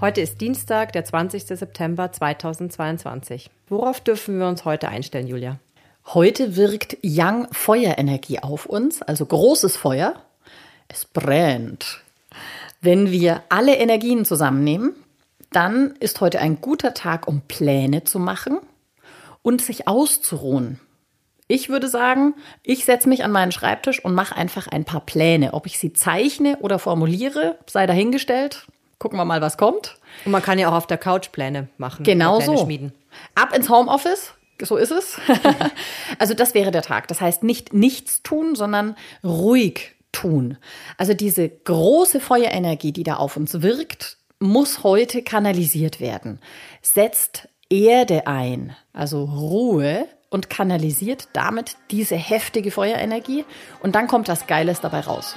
Heute ist Dienstag, der 20. September 2022. Worauf dürfen wir uns heute einstellen, Julia? Heute wirkt Yang Feuerenergie auf uns, also großes Feuer. Es brennt. Wenn wir alle Energien zusammennehmen, dann ist heute ein guter Tag, um Pläne zu machen und sich auszuruhen. Ich würde sagen, ich setze mich an meinen Schreibtisch und mache einfach ein paar Pläne. Ob ich sie zeichne oder formuliere, sei dahingestellt. Gucken wir mal, was kommt. Und man kann ja auch auf der Couch Pläne machen. Genau Pläne so. Schmieden. Ab ins Homeoffice. So ist es. also das wäre der Tag. Das heißt nicht nichts tun, sondern ruhig tun. Also diese große Feuerenergie, die da auf uns wirkt, muss heute kanalisiert werden. Setzt Erde ein, also Ruhe und kanalisiert damit diese heftige Feuerenergie und dann kommt was Geiles dabei raus.